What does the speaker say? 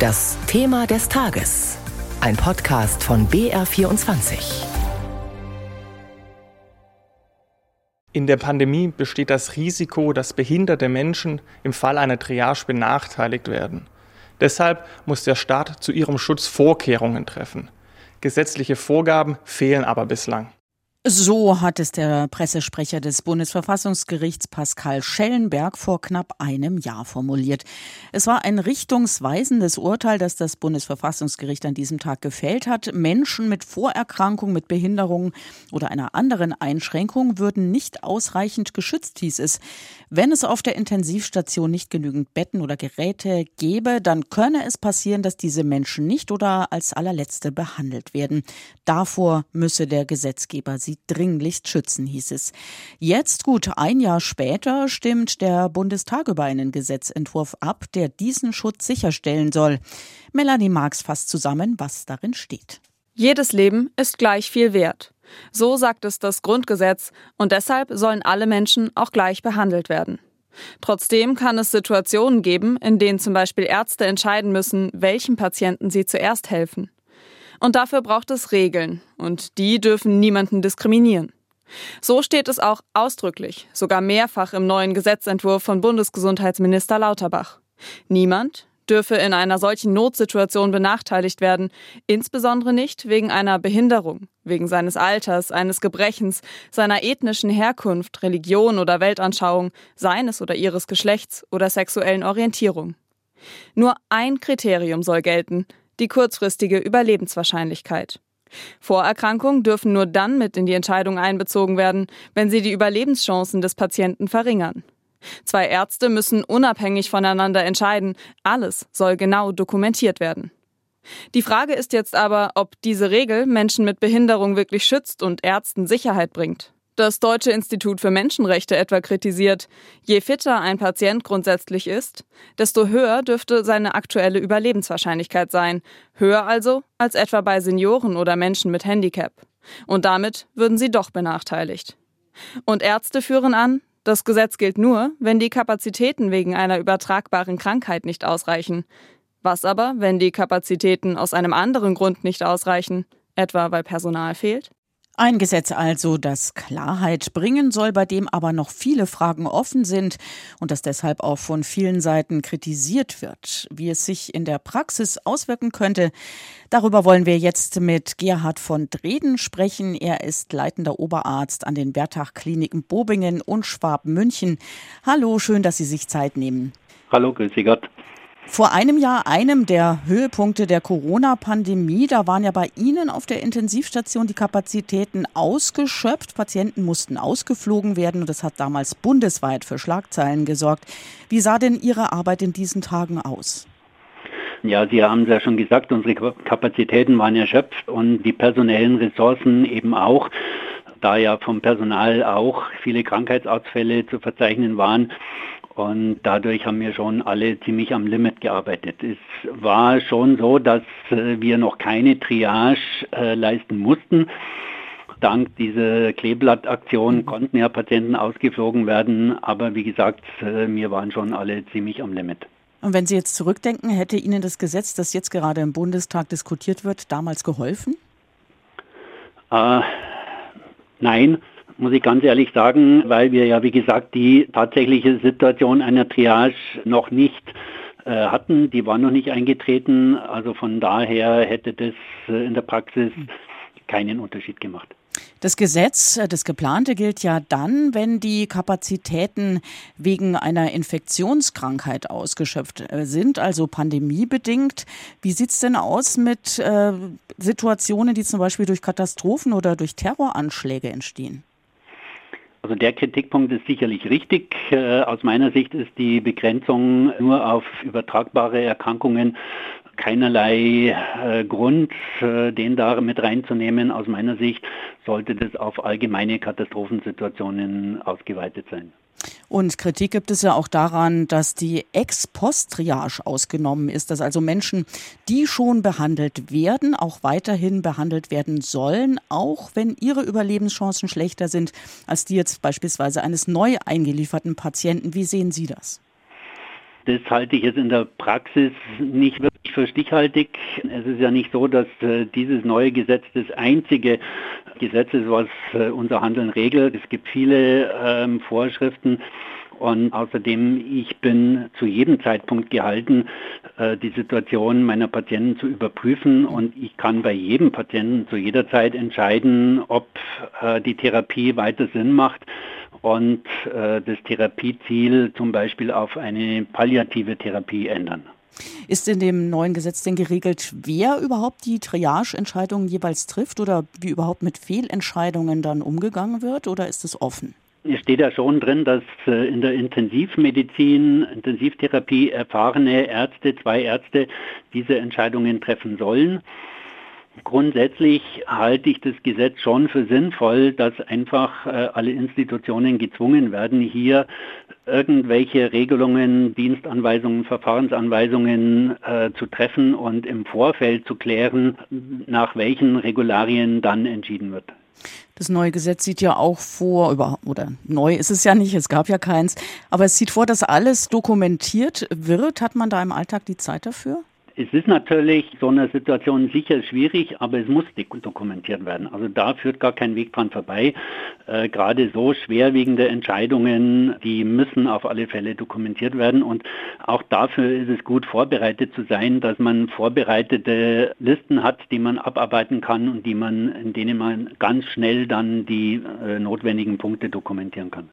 Das Thema des Tages. Ein Podcast von BR24. In der Pandemie besteht das Risiko, dass behinderte Menschen im Fall einer Triage benachteiligt werden. Deshalb muss der Staat zu ihrem Schutz Vorkehrungen treffen. Gesetzliche Vorgaben fehlen aber bislang. So hat es der Pressesprecher des Bundesverfassungsgerichts Pascal Schellenberg vor knapp einem Jahr formuliert. Es war ein richtungsweisendes Urteil, das das Bundesverfassungsgericht an diesem Tag gefällt hat. Menschen mit Vorerkrankung, mit Behinderung oder einer anderen Einschränkung würden nicht ausreichend geschützt, hieß es. Wenn es auf der Intensivstation nicht genügend Betten oder Geräte gäbe, dann könne es passieren, dass diese Menschen nicht oder als allerletzte behandelt werden. Davor müsse der Gesetzgeber sie sie dringlichst schützen, hieß es. Jetzt, gut ein Jahr später, stimmt der Bundestag über einen Gesetzentwurf ab, der diesen Schutz sicherstellen soll. Melanie Marx fasst zusammen, was darin steht. Jedes Leben ist gleich viel wert. So sagt es das Grundgesetz, und deshalb sollen alle Menschen auch gleich behandelt werden. Trotzdem kann es Situationen geben, in denen zum Beispiel Ärzte entscheiden müssen, welchem Patienten sie zuerst helfen. Und dafür braucht es Regeln. Und die dürfen niemanden diskriminieren. So steht es auch ausdrücklich, sogar mehrfach im neuen Gesetzentwurf von Bundesgesundheitsminister Lauterbach. Niemand dürfe in einer solchen Notsituation benachteiligt werden, insbesondere nicht wegen einer Behinderung, wegen seines Alters, eines Gebrechens, seiner ethnischen Herkunft, Religion oder Weltanschauung, seines oder ihres Geschlechts oder sexuellen Orientierung. Nur ein Kriterium soll gelten, die kurzfristige Überlebenswahrscheinlichkeit. Vorerkrankungen dürfen nur dann mit in die Entscheidung einbezogen werden, wenn sie die Überlebenschancen des Patienten verringern. Zwei Ärzte müssen unabhängig voneinander entscheiden, alles soll genau dokumentiert werden. Die Frage ist jetzt aber, ob diese Regel Menschen mit Behinderung wirklich schützt und Ärzten Sicherheit bringt. Das Deutsche Institut für Menschenrechte etwa kritisiert, je fitter ein Patient grundsätzlich ist, desto höher dürfte seine aktuelle Überlebenswahrscheinlichkeit sein, höher also als etwa bei Senioren oder Menschen mit Handicap. Und damit würden sie doch benachteiligt. Und Ärzte führen an, das Gesetz gilt nur, wenn die Kapazitäten wegen einer übertragbaren Krankheit nicht ausreichen. Was aber, wenn die Kapazitäten aus einem anderen Grund nicht ausreichen, etwa weil Personal fehlt? Ein Gesetz also, das Klarheit bringen soll, bei dem aber noch viele Fragen offen sind und das deshalb auch von vielen Seiten kritisiert wird. Wie es sich in der Praxis auswirken könnte, darüber wollen wir jetzt mit Gerhard von Dreden sprechen. Er ist leitender Oberarzt an den Bertach-Kliniken Bobingen und Schwab-München. Hallo, schön, dass Sie sich Zeit nehmen. Hallo, grüß Sie Gott. Vor einem Jahr, einem der Höhepunkte der Corona-Pandemie, da waren ja bei Ihnen auf der Intensivstation die Kapazitäten ausgeschöpft. Patienten mussten ausgeflogen werden und das hat damals bundesweit für Schlagzeilen gesorgt. Wie sah denn Ihre Arbeit in diesen Tagen aus? Ja, Sie haben es ja schon gesagt, unsere Kapazitäten waren erschöpft und die personellen Ressourcen eben auch. Da ja vom Personal auch viele Krankheitsausfälle zu verzeichnen waren, und dadurch haben wir schon alle ziemlich am Limit gearbeitet. Es war schon so, dass äh, wir noch keine Triage äh, leisten mussten. Dank dieser Kleeblattaktion mhm. konnten ja Patienten ausgeflogen werden, aber wie gesagt, äh, wir waren schon alle ziemlich am Limit. Und wenn Sie jetzt zurückdenken, hätte Ihnen das Gesetz, das jetzt gerade im Bundestag diskutiert wird, damals geholfen? Äh, nein, muss ich ganz ehrlich sagen, weil wir ja, wie gesagt, die tatsächliche Situation einer Triage noch nicht äh, hatten. Die war noch nicht eingetreten. Also von daher hätte das äh, in der Praxis keinen Unterschied gemacht. Das Gesetz, äh, das geplante, gilt ja dann, wenn die Kapazitäten wegen einer Infektionskrankheit ausgeschöpft sind, also pandemiebedingt. Wie sieht es denn aus mit äh, Situationen, die zum Beispiel durch Katastrophen oder durch Terroranschläge entstehen? Also der Kritikpunkt ist sicherlich richtig. Äh, aus meiner Sicht ist die Begrenzung nur auf übertragbare Erkrankungen keinerlei äh, Grund, äh, den da mit reinzunehmen. Aus meiner Sicht sollte das auf allgemeine Katastrophensituationen ausgeweitet sein. Und Kritik gibt es ja auch daran, dass die Ex-Post-Triage ausgenommen ist, dass also Menschen, die schon behandelt werden, auch weiterhin behandelt werden sollen, auch wenn ihre Überlebenschancen schlechter sind als die jetzt beispielsweise eines neu eingelieferten Patienten. Wie sehen Sie das? Das halte ich jetzt in der Praxis nicht wirklich für stichhaltig. Es ist ja nicht so, dass äh, dieses neue Gesetz das einzige Gesetz ist, was äh, unser Handeln regelt. Es gibt viele ähm, Vorschriften. Und außerdem, ich bin zu jedem Zeitpunkt gehalten, äh, die Situation meiner Patienten zu überprüfen. Und ich kann bei jedem Patienten zu jeder Zeit entscheiden, ob die Therapie weiter Sinn macht und äh, das Therapieziel zum Beispiel auf eine palliative Therapie ändern. Ist in dem neuen Gesetz denn geregelt, wer überhaupt die Triage-Entscheidungen jeweils trifft oder wie überhaupt mit Fehlentscheidungen dann umgegangen wird oder ist es offen? Es steht ja schon drin, dass äh, in der Intensivmedizin, Intensivtherapie erfahrene Ärzte, zwei Ärzte diese Entscheidungen treffen sollen. Grundsätzlich halte ich das Gesetz schon für sinnvoll, dass einfach äh, alle Institutionen gezwungen werden, hier irgendwelche Regelungen, Dienstanweisungen, Verfahrensanweisungen äh, zu treffen und im Vorfeld zu klären, nach welchen Regularien dann entschieden wird. Das neue Gesetz sieht ja auch vor, oder neu ist es ja nicht, es gab ja keins, aber es sieht vor, dass alles dokumentiert wird. Hat man da im Alltag die Zeit dafür? Es ist natürlich so eine Situation sicher schwierig, aber es muss dokumentiert werden. Also da führt gar kein Weg dran vorbei. Äh, gerade so schwerwiegende Entscheidungen, die müssen auf alle Fälle dokumentiert werden. Und auch dafür ist es gut vorbereitet zu sein, dass man vorbereitete Listen hat, die man abarbeiten kann und die man, in denen man ganz schnell dann die äh, notwendigen Punkte dokumentieren kann.